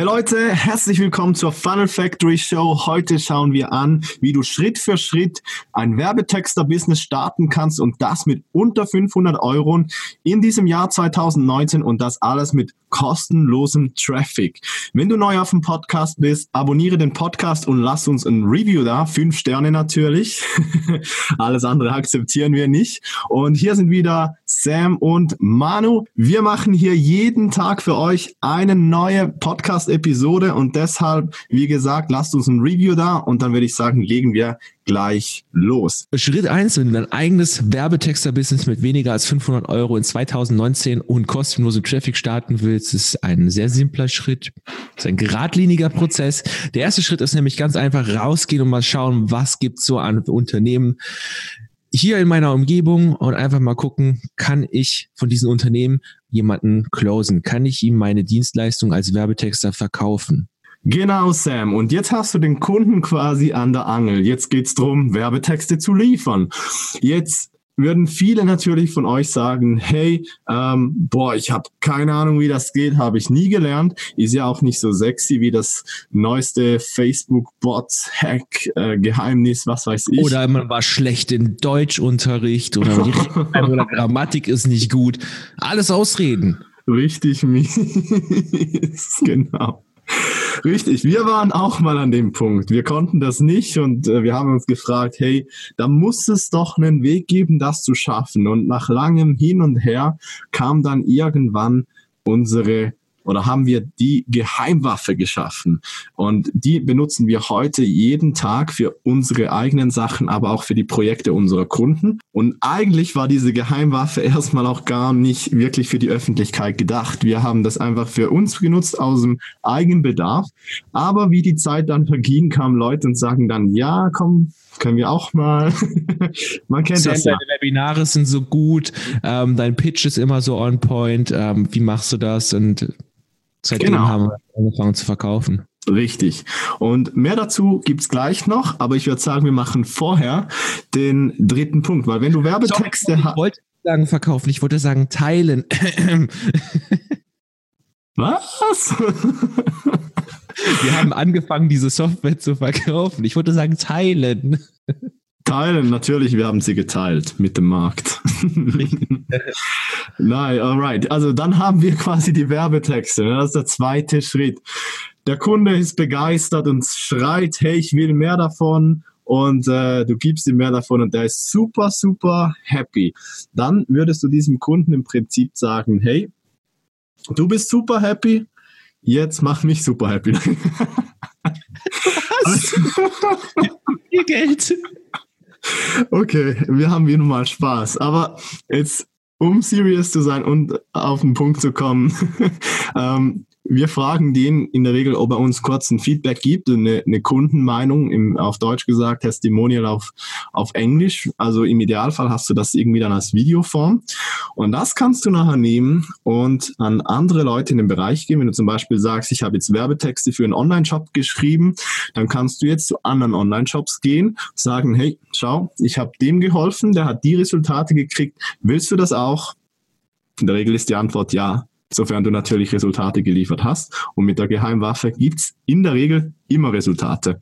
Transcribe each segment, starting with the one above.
Hey Leute, herzlich willkommen zur Funnel Factory Show. Heute schauen wir an, wie du Schritt für Schritt ein Werbetexter-Business starten kannst und das mit unter 500 Euro in diesem Jahr 2019 und das alles mit kostenlosem Traffic. Wenn du neu auf dem Podcast bist, abonniere den Podcast und lass uns ein Review da. Fünf Sterne natürlich. alles andere akzeptieren wir nicht. Und hier sind wieder Sam und Manu. Wir machen hier jeden Tag für euch eine neue Podcast Podcast-Episode und deshalb, wie gesagt, lasst uns ein Review da und dann würde ich sagen, legen wir gleich los. Schritt eins, wenn du dein eigenes Werbetexter-Business mit weniger als 500 Euro in 2019 und kostenlosem Traffic starten willst, ist ein sehr simpler Schritt. Das ist ein geradliniger Prozess. Der erste Schritt ist nämlich ganz einfach rausgehen und mal schauen, was gibt's so an Unternehmen, hier in meiner Umgebung und einfach mal gucken, kann ich von diesen Unternehmen jemanden closen? Kann ich ihm meine Dienstleistung als Werbetexter verkaufen? Genau, Sam. Und jetzt hast du den Kunden quasi an der Angel. Jetzt geht's drum, Werbetexte zu liefern. Jetzt würden viele natürlich von euch sagen, hey, ähm, boah, ich habe keine Ahnung, wie das geht, habe ich nie gelernt. Ist ja auch nicht so sexy wie das neueste Facebook-Bots-Hack-Geheimnis, äh, was weiß ich. Oder man war schlecht in Deutschunterricht oder oder Grammatik ist nicht gut. Alles Ausreden. Richtig mies, genau. Richtig, wir waren auch mal an dem Punkt. Wir konnten das nicht und äh, wir haben uns gefragt, hey, da muss es doch einen Weg geben, das zu schaffen. Und nach langem Hin und Her kam dann irgendwann unsere oder haben wir die Geheimwaffe geschaffen. Und die benutzen wir heute jeden Tag für unsere eigenen Sachen, aber auch für die Projekte unserer Kunden. Und eigentlich war diese Geheimwaffe erstmal auch gar nicht wirklich für die Öffentlichkeit gedacht. Wir haben das einfach für uns genutzt aus dem eigenen Bedarf. Aber wie die Zeit dann verging, kamen Leute und sagen dann, ja, komm, können wir auch mal. Man kennt Sam, das ja. Deine Webinare sind so gut, ähm, dein Pitch ist immer so on point. Ähm, wie machst du das? Und Seitdem genau. haben wir angefangen zu verkaufen. Richtig. Und mehr dazu gibt's gleich noch, aber ich würde sagen, wir machen vorher den dritten Punkt, weil wenn du Werbetexte hast. Ich wollte sagen verkaufen, ich wollte sagen teilen. Was? wir haben angefangen, diese Software zu verkaufen. Ich wollte sagen teilen. Teilen, natürlich, wir haben sie geteilt mit dem Markt. Nein, alright. Also dann haben wir quasi die Werbetexte. Das ist der zweite Schritt. Der Kunde ist begeistert und schreit, hey, ich will mehr davon und äh, du gibst ihm mehr davon und der ist super, super happy. Dann würdest du diesem Kunden im Prinzip sagen, hey, du bist super happy, jetzt mach mich super happy. Was? Ihr Geld. Okay, wir haben wieder mal Spaß. Aber jetzt, um serious zu sein und auf den Punkt zu kommen, ähm, wir fragen den in der Regel, ob er uns kurz ein Feedback gibt, eine, eine Kundenmeinung, im, auf Deutsch gesagt, Testimonial auf, auf Englisch. Also im Idealfall hast du das irgendwie dann als Videoform. Und das kannst du nachher nehmen und an andere Leute in den Bereich geben. Wenn du zum Beispiel sagst, ich habe jetzt Werbetexte für einen Online-Shop geschrieben, dann kannst du jetzt zu anderen Online-Shops gehen, sagen, hey, schau, ich habe dem geholfen, der hat die Resultate gekriegt. Willst du das auch? In der Regel ist die Antwort ja sofern du natürlich Resultate geliefert hast. Und mit der Geheimwaffe gibt's in der Regel immer Resultate.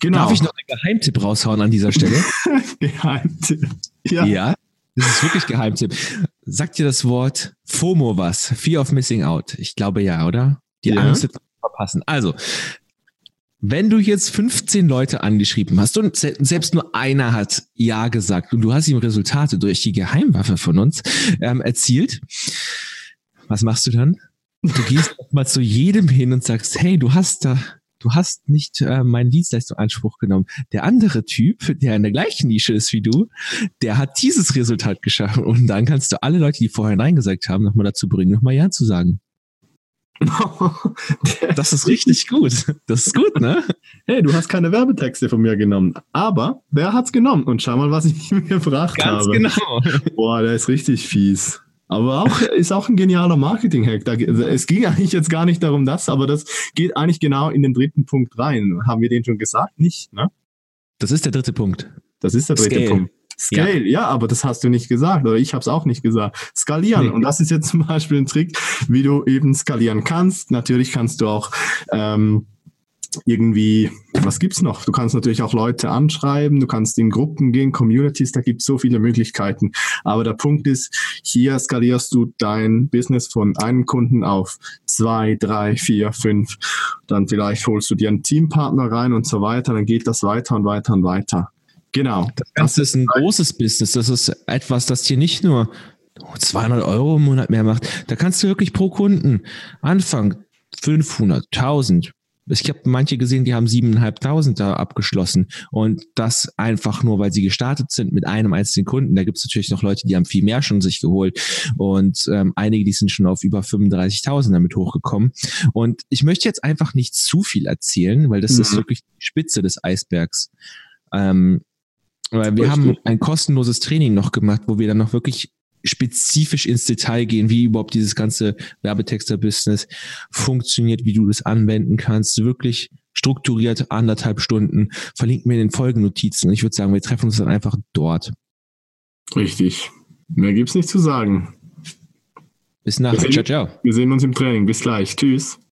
Genau. Darf ich noch einen Geheimtipp raushauen an dieser Stelle? Geheimtipp. Ja. ja. Das ist wirklich Geheimtipp. Sagt dir das Wort FOMO was? Fear of Missing Out. Ich glaube ja, oder? Die ja. Angst verpassen. Also, wenn du jetzt 15 Leute angeschrieben hast und selbst nur einer hat Ja gesagt und du hast ihm Resultate durch die Geheimwaffe von uns ähm, erzielt, was machst du dann? Du gehst mal zu jedem hin und sagst, hey, du hast da, du hast nicht äh, meinen Dienstleistungsanspruch genommen. Der andere Typ, der in der gleichen Nische ist wie du, der hat dieses Resultat geschaffen. Und dann kannst du alle Leute, die vorher Nein gesagt haben, nochmal dazu bringen, nochmal Ja zu sagen. das ist richtig gut. Das ist gut, ne? Hey, du hast keine Werbetexte von mir genommen. Aber wer hat's genommen? Und schau mal, was ich mir gebracht Ganz habe. Ganz genau. Boah, der ist richtig fies. Aber auch, ist auch ein genialer Marketing-Hack. Es ging eigentlich jetzt gar nicht darum, das, aber das geht eigentlich genau in den dritten Punkt rein. Haben wir den schon gesagt? Nicht, ne? Das ist der dritte Punkt. Das ist der dritte Scale. Punkt. Scale, ja. ja. aber das hast du nicht gesagt oder ich habe es auch nicht gesagt. Skalieren. Nee. Und das ist jetzt zum Beispiel ein Trick, wie du eben skalieren kannst. Natürlich kannst du auch ähm, irgendwie, was gibt's noch? Du kannst natürlich auch Leute anschreiben, du kannst in Gruppen gehen, Communities, da gibt's so viele Möglichkeiten. Aber der Punkt ist, hier skalierst du dein Business von einem Kunden auf zwei, drei, vier, fünf. Dann vielleicht holst du dir einen Teampartner rein und so weiter, dann geht das weiter und weiter und weiter. Genau. Das Ganze ist ein großes Business. Das ist etwas, das dir nicht nur 200 Euro im Monat mehr macht. Da kannst du wirklich pro Kunden anfangen 500, 1000, ich habe manche gesehen, die haben siebeneinhalbtausend da abgeschlossen und das einfach nur, weil sie gestartet sind mit einem einzigen Kunden. Da gibt es natürlich noch Leute, die haben viel mehr schon sich geholt und ähm, einige, die sind schon auf über 35.000 damit hochgekommen. Und ich möchte jetzt einfach nicht zu viel erzählen, weil das mhm. ist wirklich die Spitze des Eisbergs. Ähm, weil wir haben ein kostenloses Training noch gemacht, wo wir dann noch wirklich spezifisch ins Detail gehen, wie überhaupt dieses ganze Werbetexter-Business funktioniert, wie du das anwenden kannst, wirklich strukturiert anderthalb Stunden. Verlinken wir in den Folgennotizen. Und ich würde sagen, wir treffen uns dann einfach dort. Richtig. Mehr gibt's nicht zu sagen. Bis nachher. Ciao, ciao. Wir sehen uns im Training. Bis gleich. Tschüss.